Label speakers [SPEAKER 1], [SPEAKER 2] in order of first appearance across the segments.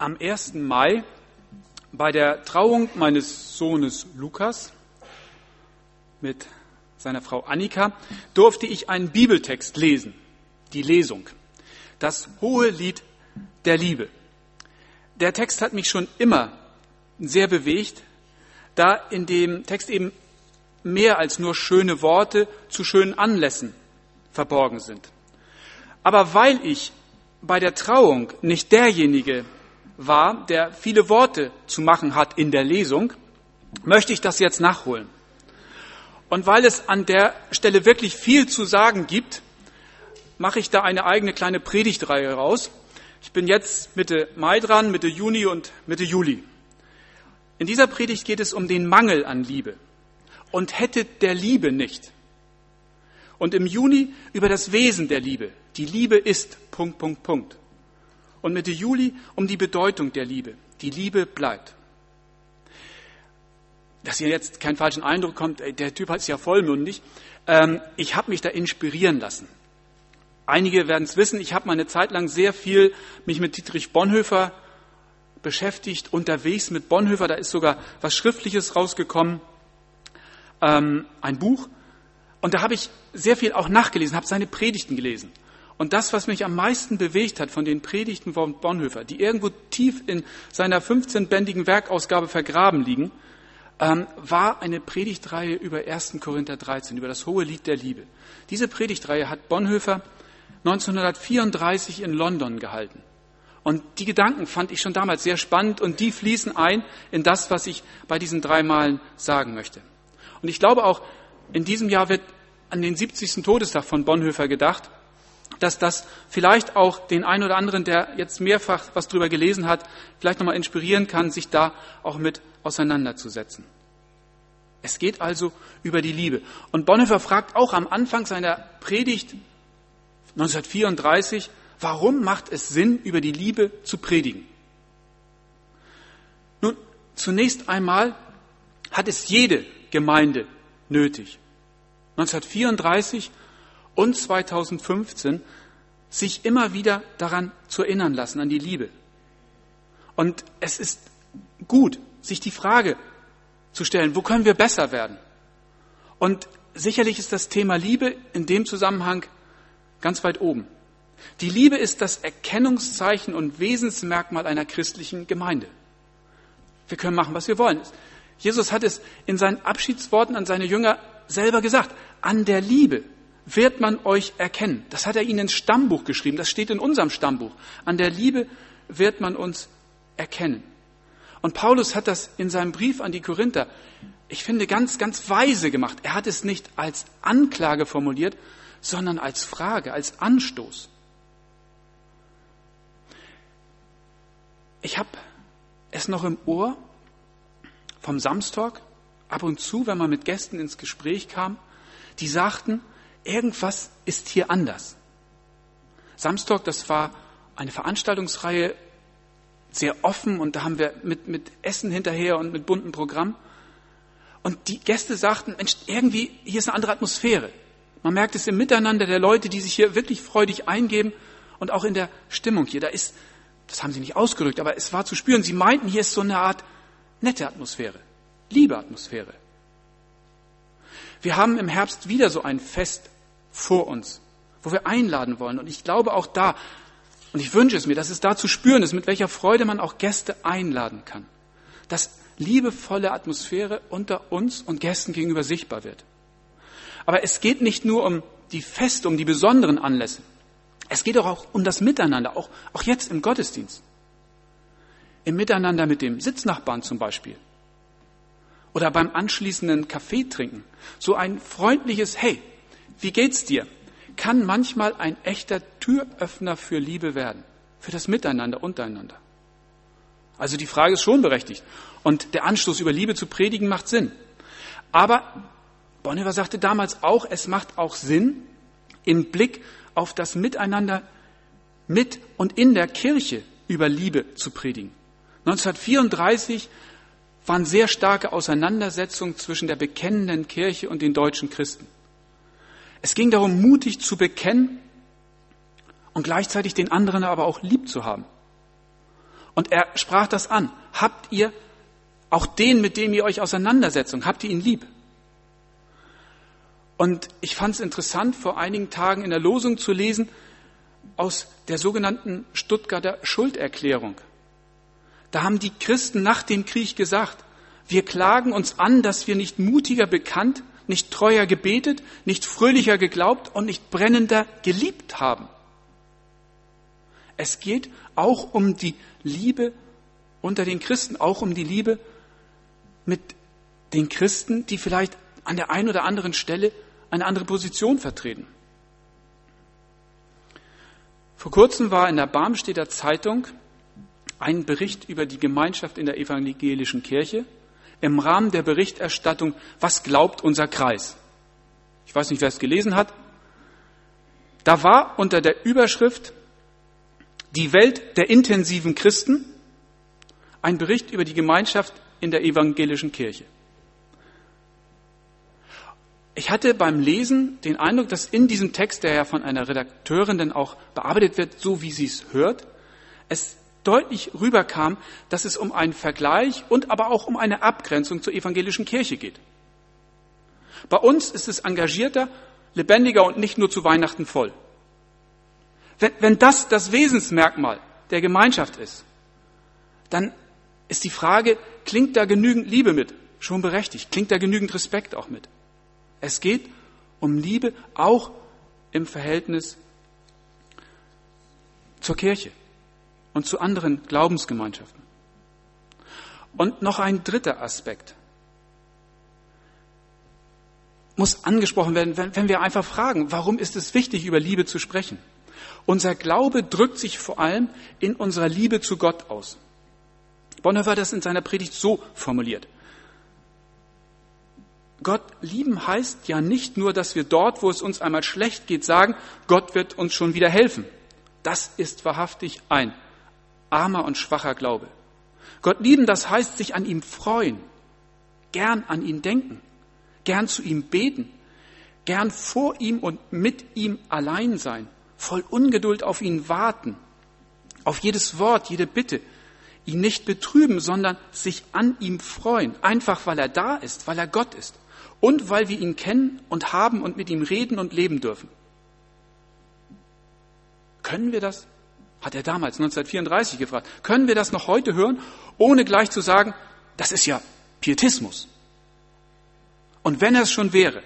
[SPEAKER 1] Am 1. Mai bei der Trauung meines Sohnes Lukas mit seiner Frau Annika durfte ich einen Bibeltext lesen, die Lesung, das hohe Lied der Liebe. Der Text hat mich schon immer sehr bewegt, da in dem Text eben mehr als nur schöne Worte zu schönen Anlässen verborgen sind. Aber weil ich bei der Trauung nicht derjenige war, der viele Worte zu machen hat in der Lesung, möchte ich das jetzt nachholen. Und weil es an der Stelle wirklich viel zu sagen gibt, mache ich da eine eigene kleine Predigtreihe raus. Ich bin jetzt Mitte Mai dran, Mitte Juni und Mitte Juli. In dieser Predigt geht es um den Mangel an Liebe und hätte der Liebe nicht. Und im Juni über das Wesen der Liebe. Die Liebe ist Punkt, Punkt, Punkt und Mitte Juli um die Bedeutung der Liebe. Die Liebe bleibt. Dass ihr jetzt keinen falschen Eindruck kommt, der Typ ist ja vollmündig. Ähm, ich habe mich da inspirieren lassen. Einige werden es wissen, ich habe mal eine Zeit lang sehr viel mich mit Dietrich Bonhoeffer beschäftigt, unterwegs mit Bonhoeffer. Da ist sogar was Schriftliches rausgekommen, ähm, ein Buch. Und da habe ich sehr viel auch nachgelesen, habe seine Predigten gelesen. Und das, was mich am meisten bewegt hat von den Predigten von Bonhoeffer, die irgendwo tief in seiner 15-bändigen Werkausgabe vergraben liegen, ähm, war eine Predigtreihe über 1. Korinther 13, über das hohe Lied der Liebe. Diese Predigtreihe hat Bonhoeffer 1934 in London gehalten. Und die Gedanken fand ich schon damals sehr spannend und die fließen ein in das, was ich bei diesen drei Malen sagen möchte. Und ich glaube auch, in diesem Jahr wird an den 70. Todestag von Bonhoeffer gedacht dass das vielleicht auch den einen oder anderen, der jetzt mehrfach was drüber gelesen hat, vielleicht nochmal inspirieren kann, sich da auch mit auseinanderzusetzen. Es geht also über die Liebe. Und Bonhoeffer fragt auch am Anfang seiner Predigt 1934, warum macht es Sinn, über die Liebe zu predigen? Nun, zunächst einmal hat es jede Gemeinde nötig. 1934 und 2015 sich immer wieder daran zu erinnern lassen, an die Liebe. Und es ist gut, sich die Frage zu stellen, wo können wir besser werden? Und sicherlich ist das Thema Liebe in dem Zusammenhang ganz weit oben. Die Liebe ist das Erkennungszeichen und Wesensmerkmal einer christlichen Gemeinde. Wir können machen, was wir wollen. Jesus hat es in seinen Abschiedsworten an seine Jünger selber gesagt. An der Liebe wird man euch erkennen. Das hat er ihnen ins Stammbuch geschrieben. Das steht in unserem Stammbuch. An der Liebe wird man uns erkennen. Und Paulus hat das in seinem Brief an die Korinther, ich finde, ganz, ganz weise gemacht. Er hat es nicht als Anklage formuliert, sondern als Frage, als Anstoß. Ich habe es noch im Ohr vom Samstag, ab und zu, wenn man mit Gästen ins Gespräch kam, die sagten, irgendwas ist hier anders. Samstag, das war eine Veranstaltungsreihe, sehr offen und da haben wir mit, mit Essen hinterher und mit buntem Programm. Und die Gäste sagten, Mensch, irgendwie, hier ist eine andere Atmosphäre. Man merkt es im Miteinander der Leute, die sich hier wirklich freudig eingeben und auch in der Stimmung hier. Da ist, das haben sie nicht ausgedrückt, aber es war zu spüren. Sie meinten, hier ist so eine Art nette Atmosphäre, liebe Atmosphäre. Wir haben im Herbst wieder so ein Fest vor uns, wo wir einladen wollen. Und ich glaube auch da, und ich wünsche es mir, dass es da zu spüren ist, mit welcher Freude man auch Gäste einladen kann. Dass liebevolle Atmosphäre unter uns und Gästen gegenüber sichtbar wird. Aber es geht nicht nur um die Feste, um die besonderen Anlässe. Es geht auch um das Miteinander, auch, auch jetzt im Gottesdienst. Im Miteinander mit dem Sitznachbarn zum Beispiel. Oder beim anschließenden Kaffee trinken. So ein freundliches Hey, wie geht's dir? Kann manchmal ein echter Türöffner für Liebe werden, für das Miteinander untereinander. Also die Frage ist schon berechtigt. Und der Anstoß über Liebe zu predigen macht Sinn. Aber Bonhoeffer sagte damals auch, es macht auch Sinn, im Blick auf das Miteinander mit und in der Kirche über Liebe zu predigen. 1934 waren sehr starke Auseinandersetzungen zwischen der bekennenden Kirche und den deutschen Christen. Es ging darum, mutig zu bekennen und gleichzeitig den anderen aber auch lieb zu haben. Und er sprach das an. Habt ihr auch den, mit dem ihr euch auseinandersetzt, habt ihr ihn lieb? Und ich fand es interessant, vor einigen Tagen in der Losung zu lesen aus der sogenannten Stuttgarter Schulderklärung. Da haben die Christen nach dem Krieg gesagt, wir klagen uns an, dass wir nicht mutiger bekannt, nicht treuer gebetet, nicht fröhlicher geglaubt und nicht brennender geliebt haben. Es geht auch um die Liebe unter den Christen, auch um die Liebe mit den Christen, die vielleicht an der einen oder anderen Stelle eine andere Position vertreten. Vor kurzem war in der Barmstedter Zeitung ein Bericht über die Gemeinschaft in der evangelischen Kirche im Rahmen der Berichterstattung Was glaubt unser Kreis? Ich weiß nicht, wer es gelesen hat. Da war unter der Überschrift Die Welt der intensiven Christen ein Bericht über die Gemeinschaft in der evangelischen Kirche. Ich hatte beim Lesen den Eindruck, dass in diesem Text, der ja von einer Redakteurin dann auch bearbeitet wird, so wie sie es hört, es deutlich rüberkam, dass es um einen Vergleich und aber auch um eine Abgrenzung zur evangelischen Kirche geht. Bei uns ist es engagierter, lebendiger und nicht nur zu Weihnachten voll. Wenn, wenn das das Wesensmerkmal der Gemeinschaft ist, dann ist die Frage, klingt da genügend Liebe mit? Schon berechtigt. Klingt da genügend Respekt auch mit? Es geht um Liebe auch im Verhältnis zur Kirche und zu anderen Glaubensgemeinschaften. Und noch ein dritter Aspekt muss angesprochen werden, wenn wir einfach fragen, warum ist es wichtig, über Liebe zu sprechen? Unser Glaube drückt sich vor allem in unserer Liebe zu Gott aus. Bonhoeffer hat das in seiner Predigt so formuliert. Gott lieben heißt ja nicht nur, dass wir dort, wo es uns einmal schlecht geht, sagen, Gott wird uns schon wieder helfen. Das ist wahrhaftig ein armer und schwacher Glaube. Gott lieben, das heißt sich an ihm freuen, gern an ihn denken, gern zu ihm beten, gern vor ihm und mit ihm allein sein, voll Ungeduld auf ihn warten, auf jedes Wort, jede Bitte, ihn nicht betrüben, sondern sich an ihm freuen, einfach weil er da ist, weil er Gott ist und weil wir ihn kennen und haben und mit ihm reden und leben dürfen. Können wir das? Hat er damals 1934 gefragt. Können wir das noch heute hören, ohne gleich zu sagen, das ist ja Pietismus? Und wenn es schon wäre,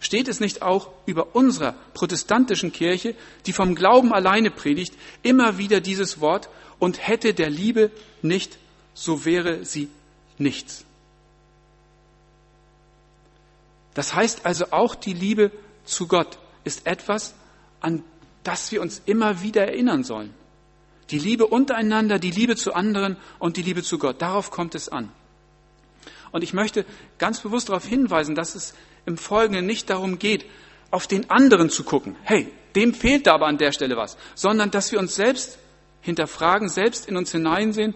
[SPEAKER 1] steht es nicht auch über unserer protestantischen Kirche, die vom Glauben alleine predigt, immer wieder dieses Wort und hätte der Liebe nicht, so wäre sie nichts. Das heißt also auch die Liebe zu Gott ist etwas, an das wir uns immer wieder erinnern sollen. Die Liebe untereinander, die Liebe zu anderen und die Liebe zu Gott. Darauf kommt es an. Und ich möchte ganz bewusst darauf hinweisen, dass es im Folgenden nicht darum geht, auf den anderen zu gucken. Hey, dem fehlt da aber an der Stelle was. Sondern, dass wir uns selbst hinterfragen, selbst in uns hineinsehen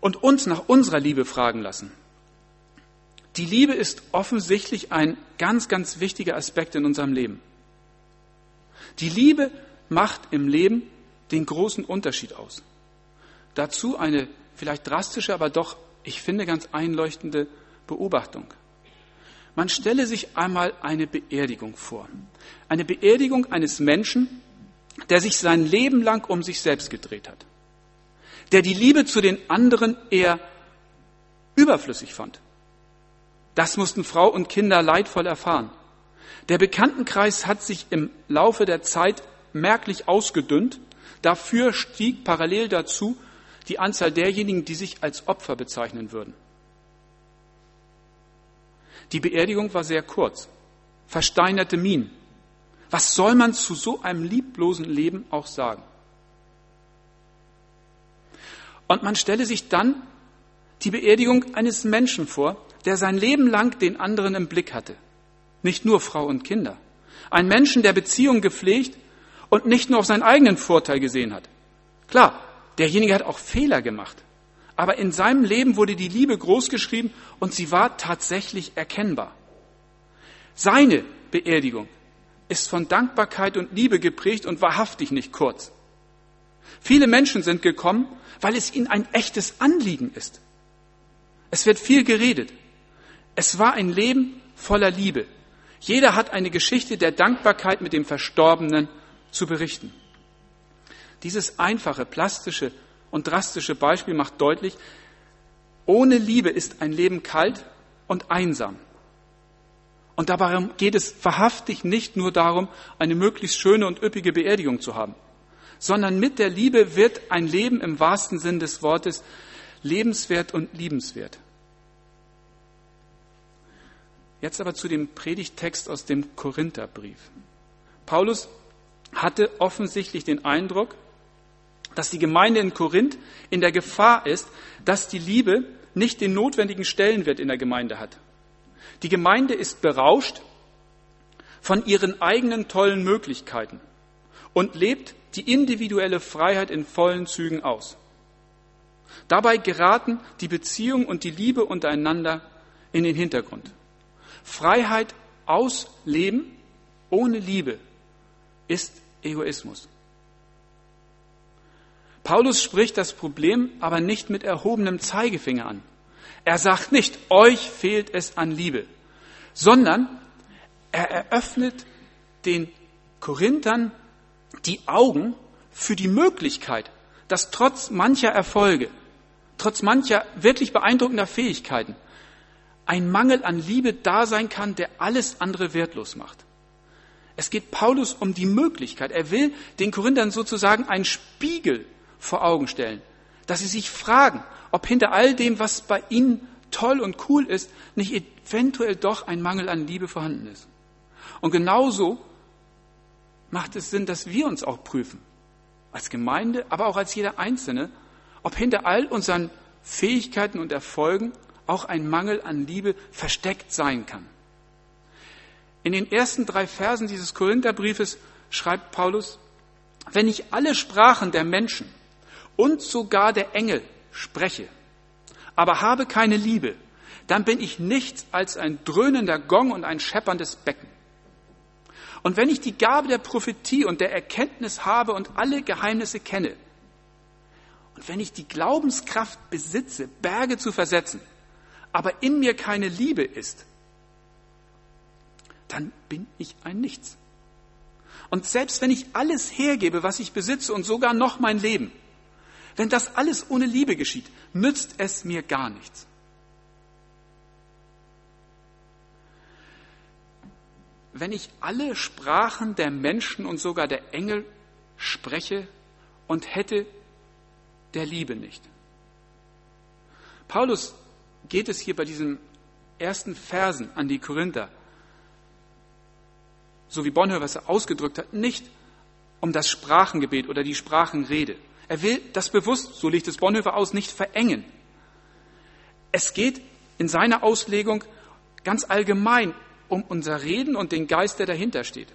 [SPEAKER 1] und uns nach unserer Liebe fragen lassen. Die Liebe ist offensichtlich ein ganz, ganz wichtiger Aspekt in unserem Leben. Die Liebe macht im Leben den großen Unterschied aus. Dazu eine vielleicht drastische, aber doch, ich finde, ganz einleuchtende Beobachtung. Man stelle sich einmal eine Beerdigung vor. Eine Beerdigung eines Menschen, der sich sein Leben lang um sich selbst gedreht hat. Der die Liebe zu den anderen eher überflüssig fand. Das mussten Frau und Kinder leidvoll erfahren. Der Bekanntenkreis hat sich im Laufe der Zeit merklich ausgedünnt. Dafür stieg parallel dazu die Anzahl derjenigen, die sich als Opfer bezeichnen würden. Die Beerdigung war sehr kurz. Versteinerte Minen. Was soll man zu so einem lieblosen Leben auch sagen? Und man stelle sich dann die Beerdigung eines Menschen vor, der sein Leben lang den anderen im Blick hatte. Nicht nur Frau und Kinder. Ein Menschen, der Beziehung gepflegt und nicht nur auf seinen eigenen Vorteil gesehen hat. Klar, derjenige hat auch Fehler gemacht. Aber in seinem Leben wurde die Liebe großgeschrieben und sie war tatsächlich erkennbar. Seine Beerdigung ist von Dankbarkeit und Liebe geprägt und wahrhaftig nicht kurz. Viele Menschen sind gekommen, weil es ihnen ein echtes Anliegen ist. Es wird viel geredet. Es war ein Leben voller Liebe. Jeder hat eine Geschichte der Dankbarkeit mit dem Verstorbenen zu berichten. Dieses einfache, plastische und drastische Beispiel macht deutlich, ohne Liebe ist ein Leben kalt und einsam. Und dabei geht es wahrhaftig nicht nur darum, eine möglichst schöne und üppige Beerdigung zu haben, sondern mit der Liebe wird ein Leben im wahrsten Sinn des Wortes lebenswert und liebenswert. Jetzt aber zu dem Predigtext aus dem Korintherbrief. Paulus hatte offensichtlich den Eindruck, dass die Gemeinde in Korinth in der Gefahr ist, dass die Liebe nicht den notwendigen Stellenwert in der Gemeinde hat. Die Gemeinde ist berauscht von ihren eigenen tollen Möglichkeiten und lebt die individuelle Freiheit in vollen Zügen aus. Dabei geraten die Beziehung und die Liebe untereinander in den Hintergrund. Freiheit aus Leben ohne Liebe ist Egoismus. Paulus spricht das Problem aber nicht mit erhobenem Zeigefinger an. Er sagt nicht, euch fehlt es an Liebe, sondern er eröffnet den Korinthern die Augen für die Möglichkeit, dass trotz mancher Erfolge, trotz mancher wirklich beeindruckender Fähigkeiten, ein Mangel an Liebe da sein kann, der alles andere wertlos macht. Es geht Paulus um die Möglichkeit. Er will den Korinthern sozusagen einen Spiegel vor Augen stellen, dass sie sich fragen, ob hinter all dem, was bei ihnen toll und cool ist, nicht eventuell doch ein Mangel an Liebe vorhanden ist. Und genauso macht es Sinn, dass wir uns auch prüfen, als Gemeinde, aber auch als jeder Einzelne, ob hinter all unseren Fähigkeiten und Erfolgen auch ein Mangel an Liebe versteckt sein kann. In den ersten drei Versen dieses Korintherbriefes schreibt Paulus, wenn ich alle Sprachen der Menschen und sogar der Engel spreche, aber habe keine Liebe, dann bin ich nichts als ein dröhnender Gong und ein schepperndes Becken. Und wenn ich die Gabe der Prophetie und der Erkenntnis habe und alle Geheimnisse kenne, und wenn ich die Glaubenskraft besitze, Berge zu versetzen, aber in mir keine Liebe ist, dann bin ich ein Nichts. Und selbst wenn ich alles hergebe, was ich besitze und sogar noch mein Leben, wenn das alles ohne Liebe geschieht, nützt es mir gar nichts. Wenn ich alle Sprachen der Menschen und sogar der Engel spreche und hätte der Liebe nicht. Paulus geht es hier bei diesen ersten Versen an die Korinther, so wie Bonhoeffer es ausgedrückt hat, nicht um das Sprachengebet oder die Sprachenrede. Er will das bewusst, so legt es Bonhoeffer aus, nicht verengen. Es geht in seiner Auslegung ganz allgemein um unser Reden und den Geist, der dahinter steht.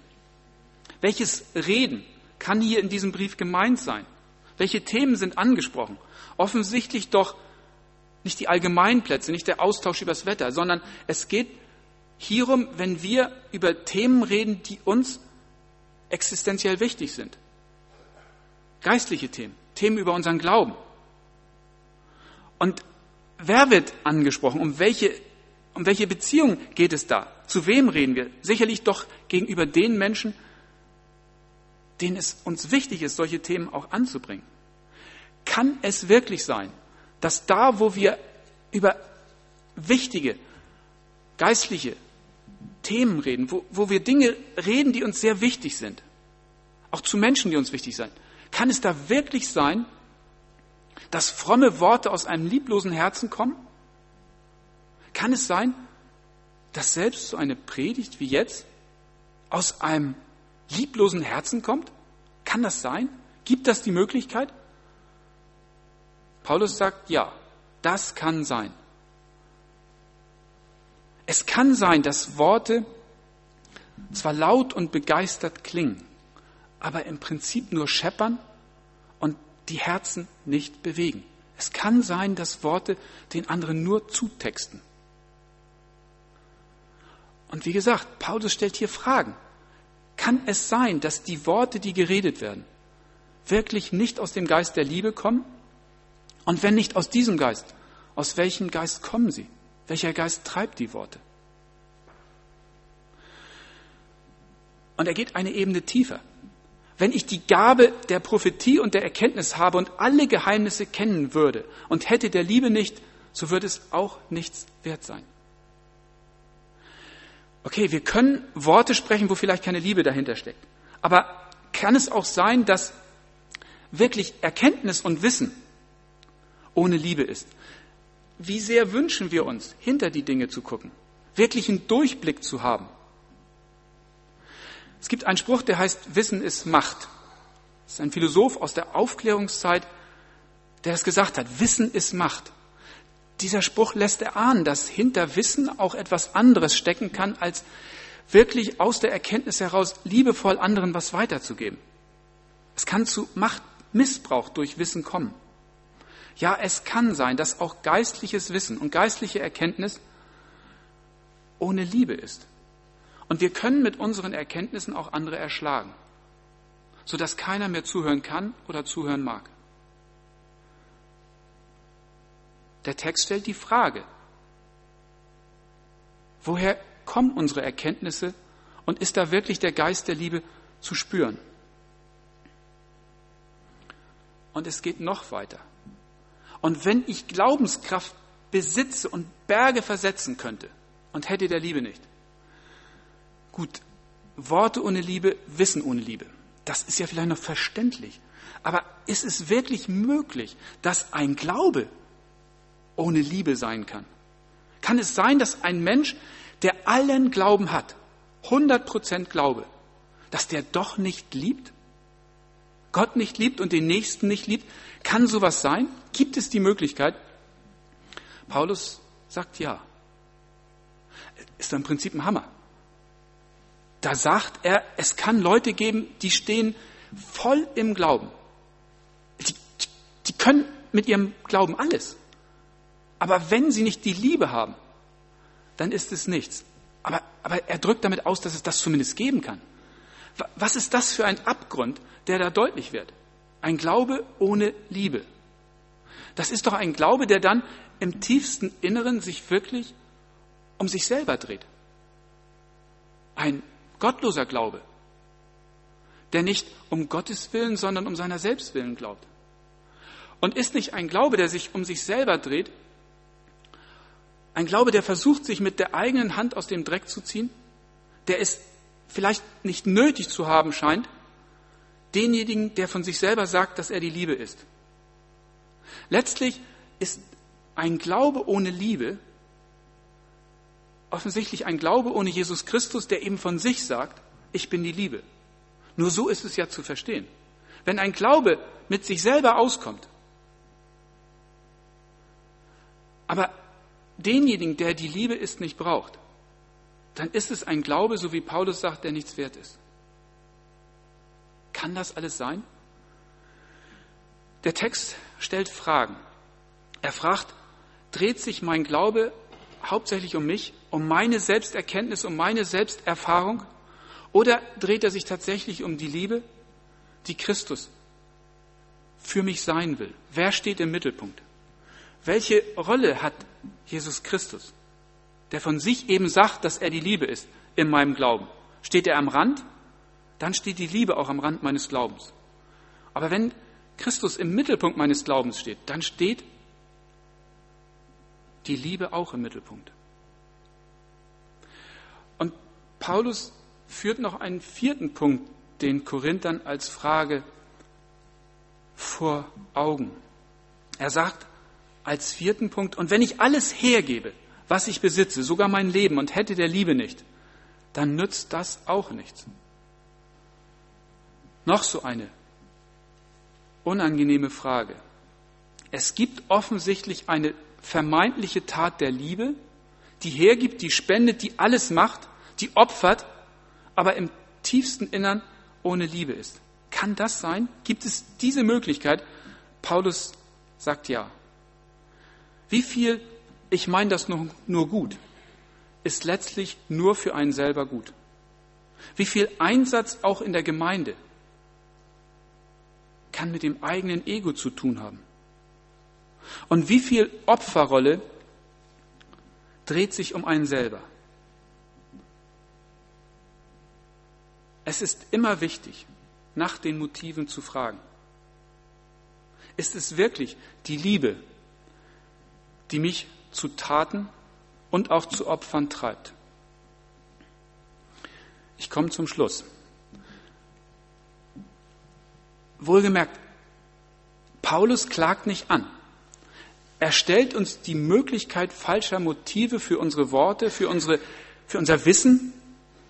[SPEAKER 1] Welches Reden kann hier in diesem Brief gemeint sein? Welche Themen sind angesprochen? Offensichtlich doch nicht die Allgemeinplätze, nicht der Austausch übers Wetter, sondern es geht hierum, wenn wir über Themen reden, die uns existenziell wichtig sind. Geistliche Themen. Themen über unseren Glauben. Und wer wird angesprochen? Um welche, um welche Beziehung geht es da? Zu wem reden wir? Sicherlich doch gegenüber den Menschen, denen es uns wichtig ist, solche Themen auch anzubringen. Kann es wirklich sein, dass da, wo wir über wichtige, geistliche Themen reden, wo, wo wir Dinge reden, die uns sehr wichtig sind, auch zu Menschen, die uns wichtig sind, kann es da wirklich sein, dass fromme Worte aus einem lieblosen Herzen kommen? Kann es sein, dass selbst so eine Predigt wie jetzt aus einem lieblosen Herzen kommt? Kann das sein? Gibt das die Möglichkeit? Paulus sagt, ja, das kann sein. Es kann sein, dass Worte zwar laut und begeistert klingen, aber im Prinzip nur scheppern und die Herzen nicht bewegen. Es kann sein, dass Worte den anderen nur zutexten. Und wie gesagt, Paulus stellt hier Fragen. Kann es sein, dass die Worte, die geredet werden, wirklich nicht aus dem Geist der Liebe kommen? Und wenn nicht aus diesem Geist, aus welchem Geist kommen sie? Welcher Geist treibt die Worte? Und er geht eine Ebene tiefer. Wenn ich die Gabe der Prophetie und der Erkenntnis habe und alle Geheimnisse kennen würde und hätte der Liebe nicht, so würde es auch nichts wert sein. Okay, wir können Worte sprechen, wo vielleicht keine Liebe dahinter steckt. Aber kann es auch sein, dass wirklich Erkenntnis und Wissen ohne Liebe ist? Wie sehr wünschen wir uns, hinter die Dinge zu gucken, wirklich einen Durchblick zu haben? Es gibt einen Spruch, der heißt, Wissen ist Macht. Das ist ein Philosoph aus der Aufklärungszeit, der das gesagt hat. Wissen ist Macht. Dieser Spruch lässt erahnen, dass hinter Wissen auch etwas anderes stecken kann, als wirklich aus der Erkenntnis heraus liebevoll anderen was weiterzugeben. Es kann zu Machtmissbrauch durch Wissen kommen. Ja, es kann sein, dass auch geistliches Wissen und geistliche Erkenntnis ohne Liebe ist. Und wir können mit unseren Erkenntnissen auch andere erschlagen, sodass keiner mehr zuhören kann oder zuhören mag. Der Text stellt die Frage, woher kommen unsere Erkenntnisse und ist da wirklich der Geist der Liebe zu spüren? Und es geht noch weiter. Und wenn ich Glaubenskraft besitze und Berge versetzen könnte und hätte der Liebe nicht, Gut, Worte ohne Liebe, Wissen ohne Liebe. Das ist ja vielleicht noch verständlich. Aber ist es wirklich möglich, dass ein Glaube ohne Liebe sein kann? Kann es sein, dass ein Mensch, der allen Glauben hat, 100% Glaube, dass der doch nicht liebt? Gott nicht liebt und den Nächsten nicht liebt? Kann sowas sein? Gibt es die Möglichkeit? Paulus sagt ja. Ist im Prinzip ein Hammer da sagt er, es kann Leute geben, die stehen voll im Glauben. Die, die können mit ihrem Glauben alles. Aber wenn sie nicht die Liebe haben, dann ist es nichts. Aber, aber er drückt damit aus, dass es das zumindest geben kann. Was ist das für ein Abgrund, der da deutlich wird? Ein Glaube ohne Liebe. Das ist doch ein Glaube, der dann im tiefsten Inneren sich wirklich um sich selber dreht. Ein Gottloser Glaube, der nicht um Gottes Willen, sondern um seiner selbst willen glaubt. Und ist nicht ein Glaube, der sich um sich selber dreht, ein Glaube, der versucht, sich mit der eigenen Hand aus dem Dreck zu ziehen, der es vielleicht nicht nötig zu haben scheint, denjenigen, der von sich selber sagt, dass er die Liebe ist. Letztlich ist ein Glaube ohne Liebe offensichtlich ein Glaube ohne Jesus Christus, der eben von sich sagt, ich bin die Liebe. Nur so ist es ja zu verstehen. Wenn ein Glaube mit sich selber auskommt, aber denjenigen, der die Liebe ist, nicht braucht, dann ist es ein Glaube, so wie Paulus sagt, der nichts wert ist. Kann das alles sein? Der Text stellt Fragen. Er fragt, dreht sich mein Glaube hauptsächlich um mich, um meine Selbsterkenntnis, um meine Selbsterfahrung? Oder dreht er sich tatsächlich um die Liebe, die Christus für mich sein will? Wer steht im Mittelpunkt? Welche Rolle hat Jesus Christus, der von sich eben sagt, dass er die Liebe ist in meinem Glauben? Steht er am Rand? Dann steht die Liebe auch am Rand meines Glaubens. Aber wenn Christus im Mittelpunkt meines Glaubens steht, dann steht die Liebe auch im Mittelpunkt. Und Paulus führt noch einen vierten Punkt den Korinthern als Frage vor Augen. Er sagt als vierten Punkt, und wenn ich alles hergebe, was ich besitze, sogar mein Leben und hätte der Liebe nicht, dann nützt das auch nichts. Noch so eine unangenehme Frage. Es gibt offensichtlich eine vermeintliche Tat der Liebe, die hergibt, die spendet, die alles macht, die opfert, aber im tiefsten Innern ohne Liebe ist. Kann das sein? Gibt es diese Möglichkeit? Paulus sagt ja. Wie viel, ich meine das nur, nur gut, ist letztlich nur für einen selber gut? Wie viel Einsatz auch in der Gemeinde kann mit dem eigenen Ego zu tun haben. Und wie viel Opferrolle dreht sich um einen selber? Es ist immer wichtig, nach den Motiven zu fragen. Ist es wirklich die Liebe, die mich zu Taten und auch zu Opfern treibt? Ich komme zum Schluss. Wohlgemerkt, Paulus klagt nicht an. Er stellt uns die Möglichkeit falscher Motive für unsere Worte, für, unsere, für unser Wissen,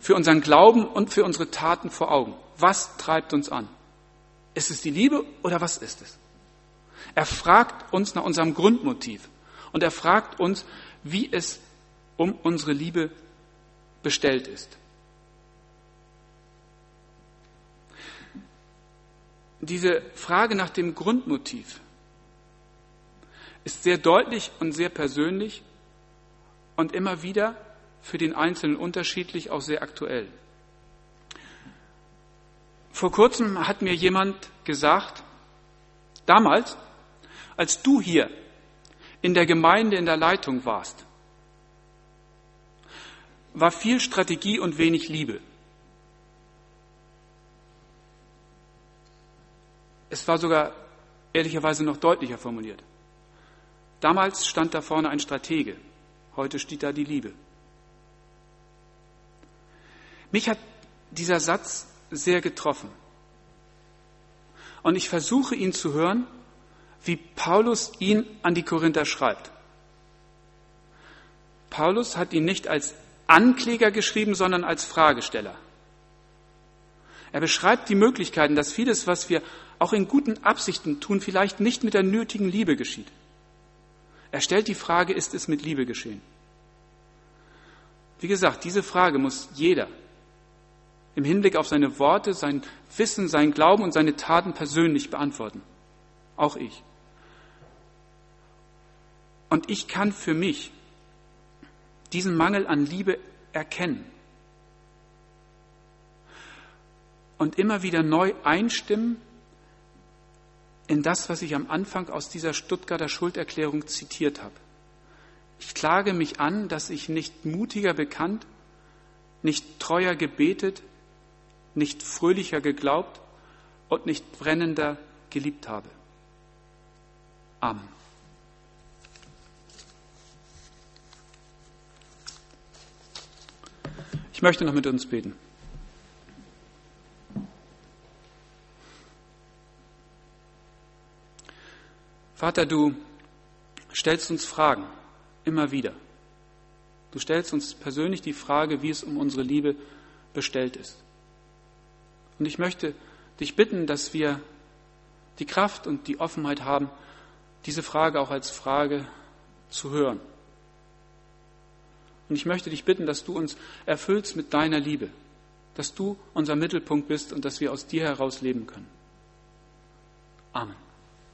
[SPEAKER 1] für unseren Glauben und für unsere Taten vor Augen. Was treibt uns an? Ist es die Liebe oder was ist es? Er fragt uns nach unserem Grundmotiv und er fragt uns, wie es um unsere Liebe bestellt ist. Diese Frage nach dem Grundmotiv ist sehr deutlich und sehr persönlich und immer wieder für den Einzelnen unterschiedlich, auch sehr aktuell. Vor kurzem hat mir jemand gesagt, damals, als du hier in der Gemeinde in der Leitung warst, war viel Strategie und wenig Liebe. Es war sogar ehrlicherweise noch deutlicher formuliert. Damals stand da vorne ein Stratege, heute steht da die Liebe. Mich hat dieser Satz sehr getroffen. Und ich versuche ihn zu hören, wie Paulus ihn an die Korinther schreibt. Paulus hat ihn nicht als Ankläger geschrieben, sondern als Fragesteller. Er beschreibt die Möglichkeiten, dass vieles, was wir auch in guten Absichten tun, vielleicht nicht mit der nötigen Liebe geschieht. Er stellt die Frage, ist es mit Liebe geschehen? Wie gesagt, diese Frage muss jeder im Hinblick auf seine Worte, sein Wissen, sein Glauben und seine Taten persönlich beantworten. Auch ich. Und ich kann für mich diesen Mangel an Liebe erkennen und immer wieder neu einstimmen in das, was ich am Anfang aus dieser Stuttgarter Schulderklärung zitiert habe. Ich klage mich an, dass ich nicht mutiger bekannt, nicht treuer gebetet, nicht fröhlicher geglaubt und nicht brennender geliebt habe. Amen. Ich möchte noch mit uns beten. Vater, du stellst uns Fragen immer wieder. Du stellst uns persönlich die Frage, wie es um unsere Liebe bestellt ist. Und ich möchte dich bitten, dass wir die Kraft und die Offenheit haben, diese Frage auch als Frage zu hören. Und ich möchte dich bitten, dass du uns erfüllst mit deiner Liebe, dass du unser Mittelpunkt bist und dass wir aus dir heraus leben können. Amen.